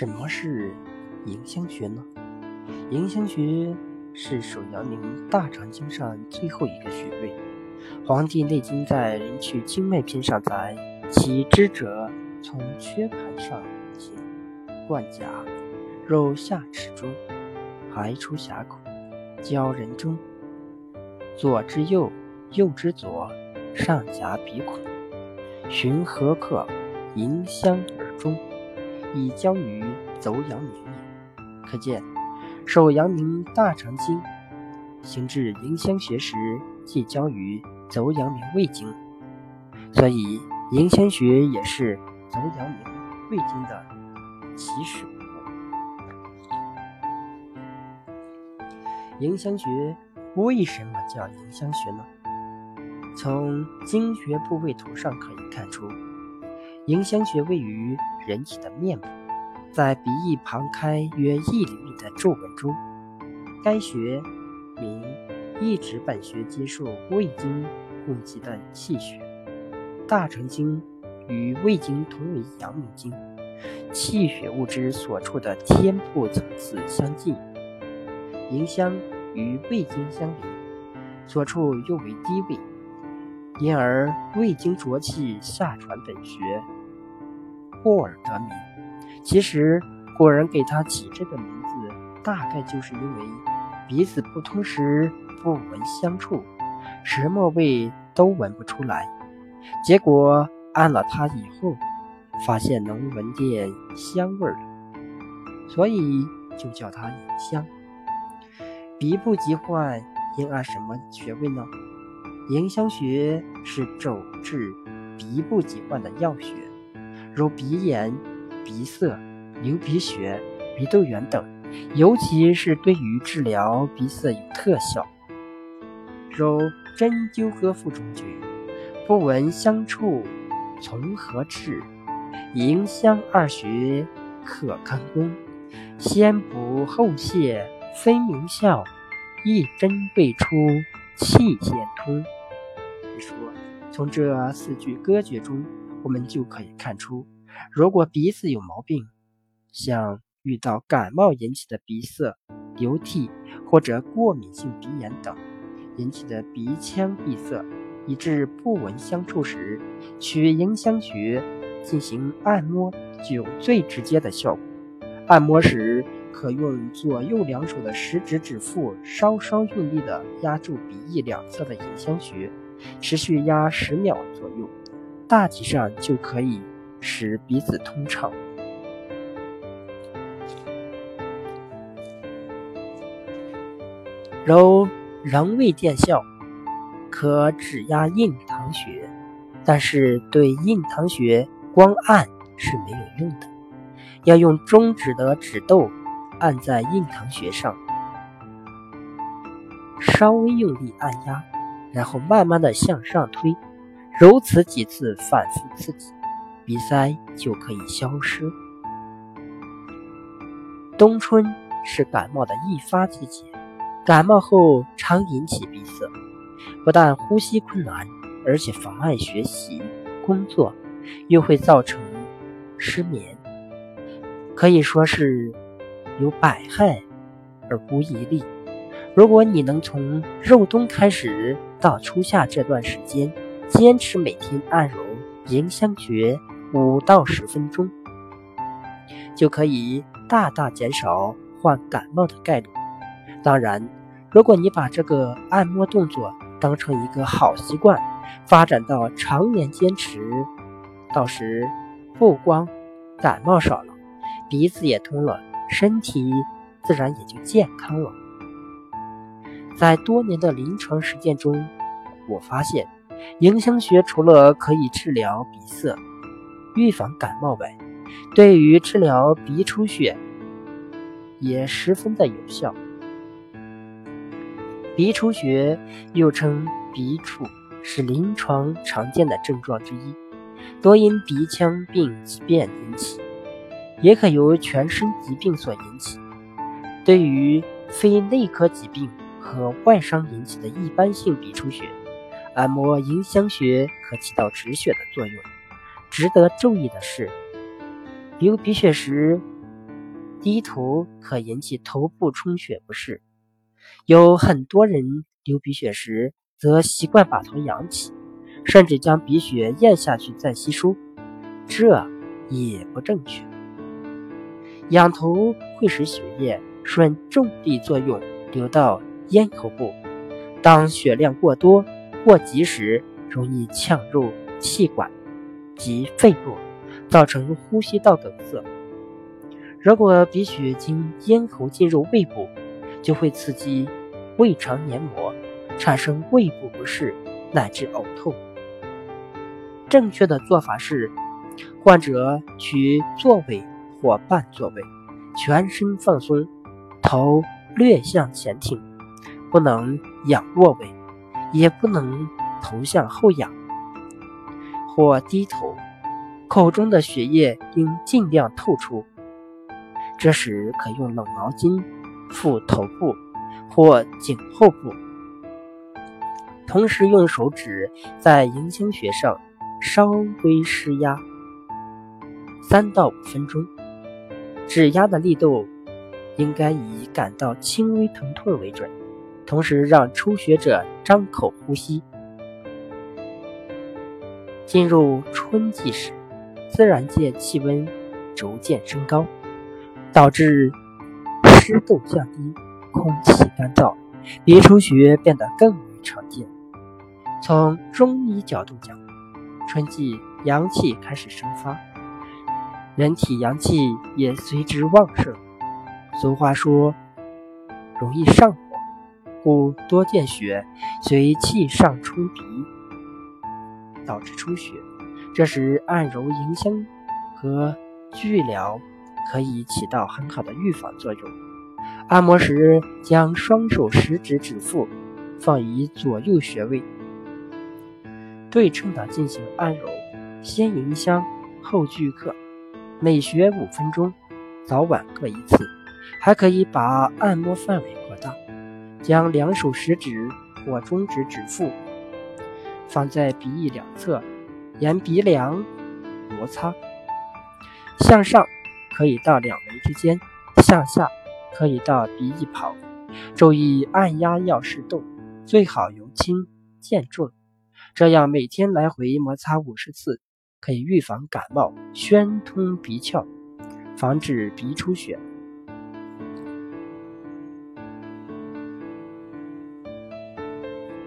什么是迎香穴呢？迎香穴是手阳明大肠经上最后一个穴位。《黄帝内经》在《人去经脉篇》上载：其支者从缺盘上行，贯甲，肉下齿中，排出峡口，交人中，左之右，右之左，上夹鼻孔，循合客，迎香而终。以交于走阳明也。可见，手阳明大肠经行至迎香穴时，即交于走阳明胃经，所以迎香穴也是走阳明胃经的起始部。迎香穴为什么叫迎香穴呢？从经穴部位图上可以看出。迎香穴位于人体的面部，在鼻翼旁开约一厘米的皱纹中。该穴名一指本穴，接受胃经供给的气血。大肠经与胃经同为阳明经，气血物质所处的天部层次相近。迎香与胃经相邻，所处又为低位，因而未经浊气下传本穴。故而得名。其实古人给他起这个名字，大概就是因为鼻子不通时不闻香处，什么味都闻不出来。结果按了它以后，发现能闻见香味了，所以就叫它迎香。鼻部疾患应按什么穴位呢？迎香穴是主治鼻部疾患的要穴。如鼻炎、鼻塞、流鼻血、鼻窦炎等，尤其是对于治疗鼻塞有特效。如《针灸歌赋》中句：“不闻香处从何至？迎香二穴可堪功。先补后泻分明效，一针未出气先通。”从这四句歌诀中。我们就可以看出，如果鼻子有毛病，像遇到感冒引起的鼻塞、流涕或者过敏性鼻炎等引起的鼻腔闭塞，以致不闻香臭时，取迎香穴进行按摩，具有最直接的效果。按摩时，可用左右两手的食指指腹稍稍用力地压住鼻翼两侧的迎香穴，持续压十秒左右。大体上就可以使鼻子通畅。揉仍未见效，可指压印堂穴，但是对印堂穴光按是没有用的，要用中指的指豆按在印堂穴上，稍微用力按压，然后慢慢的向上推。如此几次反复刺激，鼻塞就可以消失。冬春是感冒的易发季节，感冒后常引起鼻塞，不但呼吸困难，而且妨碍学习、工作，又会造成失眠，可以说是有百害而无一利。如果你能从入冬开始到初夏这段时间，坚持每天按揉迎香穴五到十分钟，就可以大大减少患感冒的概率。当然，如果你把这个按摩动作当成一个好习惯，发展到常年坚持，到时不光感冒少了，鼻子也通了，身体自然也就健康了。在多年的临床实践中，我发现。迎香穴除了可以治疗鼻塞、预防感冒外，对于治疗鼻出血也十分的有效。鼻出血又称鼻触，是临床常见的症状之一，多因鼻腔病疾变引起，也可由全身疾病所引起。对于非内科疾病和外伤引起的一般性鼻出血。按摩迎香穴可起到止血的作用。值得注意的是，流鼻血时低头可引起头部充血不适。有很多人流鼻血时，则习惯把头仰起，甚至将鼻血咽下去再吸收，这也不正确。仰头会使血液顺重力作用流到咽喉部，当血量过多、过急时，容易呛入气管及肺部，造成呼吸道梗塞。如果鼻血经咽喉进入胃部，就会刺激胃肠黏膜，产生胃部不适乃至呕吐。正确的做法是，患者取坐位或半坐位，全身放松，头略向前挺，不能仰卧位，也不能头向后仰或低头，口中的血液应尽量透出。这时可用冷毛巾敷头部或颈后部，同时用手指在迎香穴上稍微施压三到五分钟，指压的力度应该以感到轻微疼痛为准，同时让初学者张口呼吸。进入春季时，自然界气温逐渐升高。导致湿度降低，空气干燥，鼻出血变得更为常见。从中医角度讲，春季阳气开始生发，人体阳气也随之旺盛。俗话说，容易上火，故多见血随气上冲鼻，导致出血。这时按揉迎香和聚疗。可以起到很好的预防作用。按摩时，将双手食指指腹放于左右穴位，对称的进行按揉，先迎香后聚客，每穴五分钟，早晚各一次。还可以把按摩范围，将两手食指或中指指腹放在鼻翼两侧，沿鼻梁摩擦，向上。可以到两眉之间，向下可以到鼻翼旁。注意按压要适度，最好由轻渐重。这样每天来回摩擦五十次，可以预防感冒，宣通鼻窍，防止鼻出血。